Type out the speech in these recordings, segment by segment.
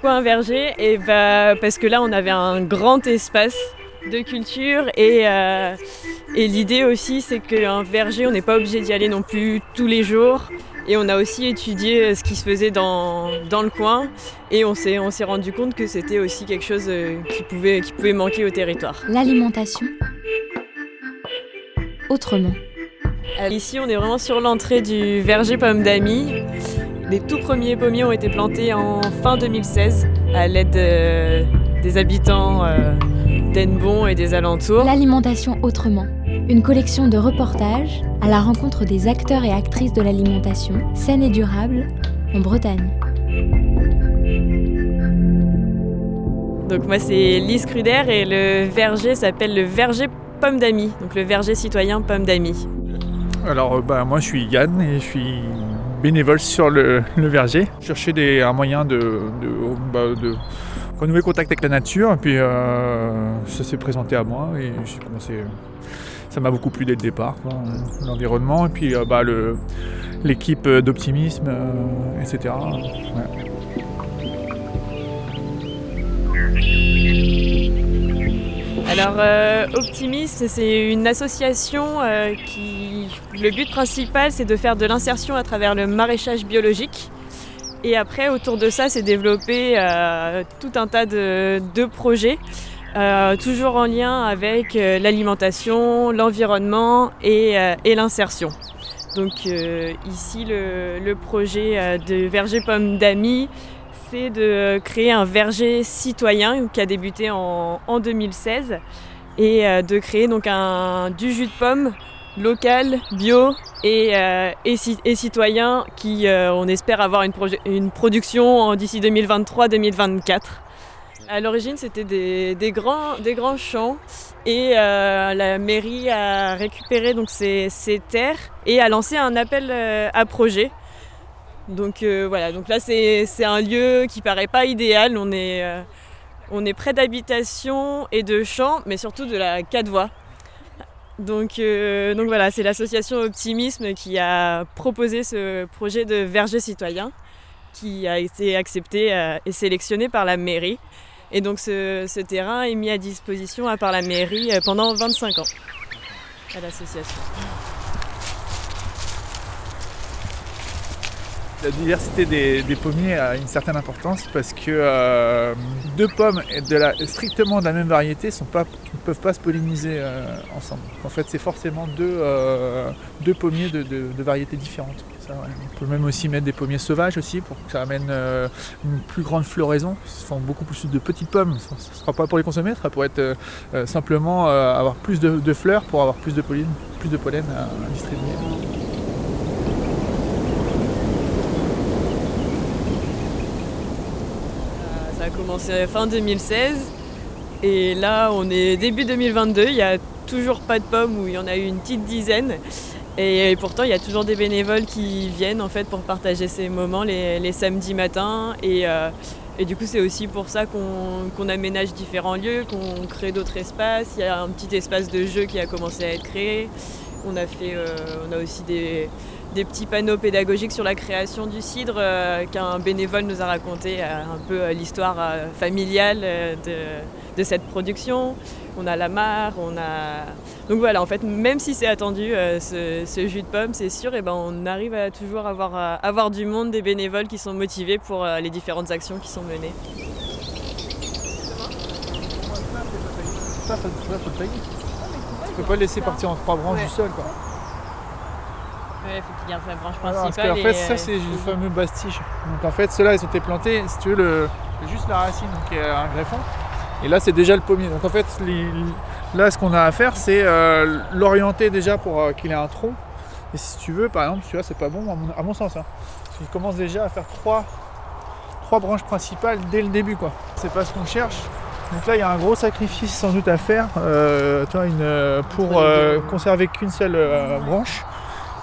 pourquoi un verger Et bah, parce que là, on avait un grand espace de culture et, euh, et l'idée aussi, c'est qu'un verger, on n'est pas obligé d'y aller non plus tous les jours. Et on a aussi étudié ce qui se faisait dans, dans le coin et on s'est, on s'est rendu compte que c'était aussi quelque chose euh, qui pouvait, qui pouvait manquer au territoire. L'alimentation autrement. Euh, ici, on est vraiment sur l'entrée du verger pomme d'Ami. Les tout premiers pommiers ont été plantés en fin 2016 à l'aide euh, des habitants d'Enbon et des alentours. L'alimentation autrement. Une collection de reportages à la rencontre des acteurs et actrices de l'alimentation saine et durable en Bretagne. Donc moi c'est Lise Cruder et le verger s'appelle le verger Pomme d'Ami, donc le verger citoyen Pomme d'Ami. Alors euh, bah, moi je suis Yann et je suis bénévole sur le, verger. Je cherchais des, un moyen de, de, bah, contact avec la nature et puis euh, ça s'est présenté à moi et j'ai commencé ça m'a beaucoup plu dès le départ, l'environnement et puis euh, bah, l'équipe d'optimisme, etc. Alors euh, Optimisme, c'est une association euh, qui... Le but principal, c'est de faire de l'insertion à travers le maraîchage biologique. Et après, autour de ça, c'est développer euh, tout un tas de, projets, toujours en lien avec l'alimentation, l'environnement et, l'insertion. Donc ici, le, projet de Verger Pomme d'Ami, c'est de créer un verger citoyen qui a débuté en, 2016 et euh, de créer donc un, du jus de pomme local, bio et, euh, citoyen qui, euh, on espère avoir une, production d'ici 2023-2024. À l'origine, c'était des, grands, champs et la mairie a récupéré donc ces, terres et a lancé un appel à projet donc euh, voilà, donc là c'est un lieu qui paraît pas idéal. On est, euh, on est près d'habitation et de champs, mais surtout de la quatre voies. Donc, euh, donc voilà, c'est l'association Optimisme qui a proposé ce projet de verger citoyen qui a été accepté et sélectionné par la mairie. Et donc ce, terrain est mis à disposition par la mairie pendant 25 ans à l'association. La diversité des, pommiers a une certaine importance parce que euh, deux pommes de strictement de la même variété ne peuvent pas se polliniser euh, ensemble. En fait, c'est forcément deux, euh, pommiers de, variétés différentes. On peut même aussi mettre des pommiers sauvages aussi pour que ça amène une plus grande floraison. Ce sont beaucoup plus de petites pommes. Ce ne sera pas pour les consommer, ce sera pour être simplement avoir plus de, fleurs pour avoir plus de pollen, plus de pollen à distribuer. A commencé fin 2016 et là on est début 2022, il n'y a toujours pas de pommes où il y en a eu une petite dizaine. Et pourtant, il y a toujours des bénévoles qui viennent en fait pour partager ces moments les, samedis matins. Et, euh, et, du coup, c'est aussi pour ça qu'on aménage différents lieux, qu'on crée d'autres espaces. Il y a un petit espace de jeu qui a commencé à être créé. On a, fait, euh, on a aussi des, des petits panneaux pédagogiques sur la création du cidre euh, qu'un bénévole nous a raconté euh, un peu euh, l'histoire familiale de, cette production. On a la mare, on a... Donc voilà, en fait, même si c'est attendu, ce, jus de pomme, c'est sûr, et eh ben, on arrive à toujours avoir, avoir du monde, des bénévoles qui sont motivés pour les différentes actions qui sont menées. Ça, ça, peux pas le laisser partir en trois branches du sol. Quoi. Ouais, faut qu'il garde sa branche principale. parce qu'en fait, ça, c'est le fameux bastige. Donc en fait, ceux-là, ils ont été plantés, si tu veux, le, juste la racine, qui est un greffon. Et là, c'est déjà le pommier. Donc en fait, là, ce qu'on a à faire, c'est euh, l'orienter déjà pour euh, qu'il ait un tronc. Et si tu veux, par exemple, tu vois, c'est pas bon à mon, sens. Hein. Il commence déjà à faire trois, trois branches principales dès le début, quoi. C'est pas ce qu'on cherche. Donc là, il y a un gros sacrifice sans doute à faire, euh, une, pour conserver qu'une seule branche.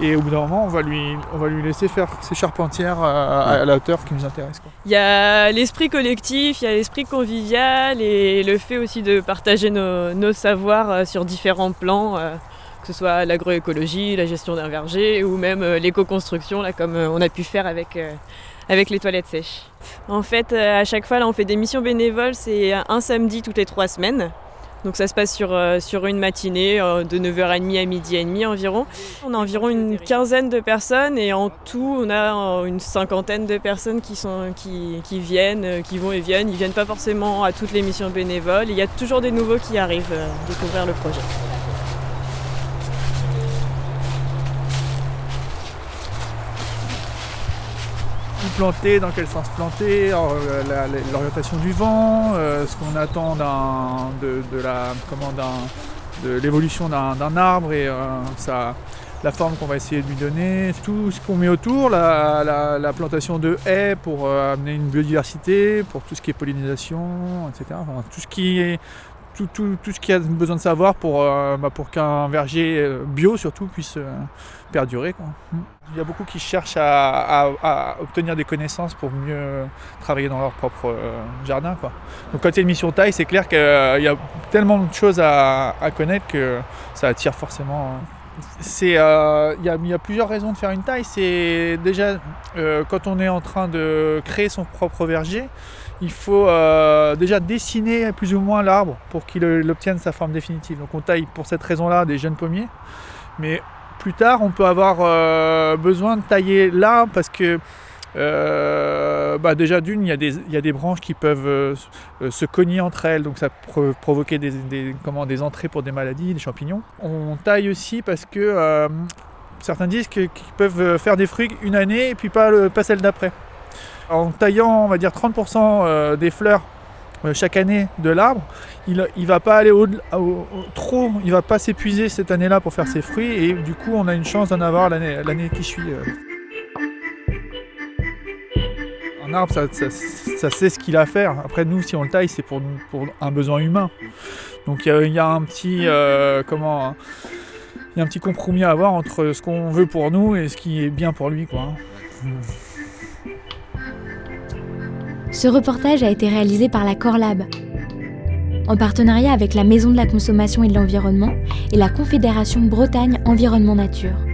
Et au bout d'un moment, on va lui, on va lui laisser faire ses charpentières à, la hauteur qui nous intéresse. Il y a l'esprit collectif, il y a l'esprit convivial et le fait aussi de partager nos, savoirs euh, sur différents plans, euh, que ce soit l'agroécologie, la gestion d'un verger ou même euh, l'éco-construction, comme on a pu faire avec, avec les toilettes sèches. En fait, euh, à chaque fois, là, on fait des missions bénévoles, c'est un samedi toutes les trois semaines. Donc ça se passe sur, euh, une matinée euh, de 9h30 à midi et demi environ. On a environ une quinzaine de personnes et en tout on a une cinquantaine de personnes qui, sont, qui, qui viennent, qui vont et viennent. Ils viennent pas forcément à toutes les missions bénévoles. Il y a toujours des nouveaux qui arrivent découvrir le projet. Planter, dans quel sens planter, euh, l'orientation du vent, euh, ce qu'on attend de, la, de l'évolution d'un arbre et euh, la forme qu'on va essayer de lui donner, tout ce qu'on met autour, la, plantation de haies pour amener une biodiversité, pour tout ce qui est pollinisation, etc. tout ce qui tout, tout, tout, ce qu'il y a besoin de savoir pour, euh, bah, pour qu'un verger euh, bio surtout puisse euh, perdurer. Quoi. Mm. Il y a beaucoup qui cherchent à, à, obtenir des connaissances pour mieux travailler dans leur propre jardin. Quoi. Donc quand il y a une mission taille, c'est clair qu'il y a tellement de choses à, connaître que ça attire forcément. C'est, il, y a, il, y a, plusieurs raisons de faire une taille. C'est déjà quand on est en train de créer son propre verger, il faut euh, déjà dessiner plus ou moins l'arbre pour qu'il obtienne sa forme définitive. Donc on taille pour cette raison-là des jeunes pommiers. Mais plus tard, on peut avoir euh, besoin de tailler l'arbre parce que euh, bah, déjà d'une, il, y, a des branches qui peuvent se cogner entre elles, donc ça peut provoquer des, des entrées pour des maladies, des champignons. On taille aussi parce que certains disent qu'ils peuvent faire des fruits une année et puis pas, pas celle d'après. En taillant, on va dire 30% euh, des fleurs euh, chaque année de l'arbre, il ne va pas aller au, trop, il va pas s'épuiser cette année-là pour faire ses fruits et du coup on a une chance d'en avoir l'année qui suit. Euh. Arbre, ça, sait ce qu'il a à faire. Après nous, si on le taille, c'est pour, pour, un besoin humain. Donc il y, a un petit comment, il y a un petit compromis à avoir entre ce qu'on veut pour nous et ce qui est bien pour lui, quoi. Ce reportage a été réalisé par la Corlab, en partenariat avec la Maison de la Consommation et de l'Environnement et la Confédération Bretagne Environnement Nature.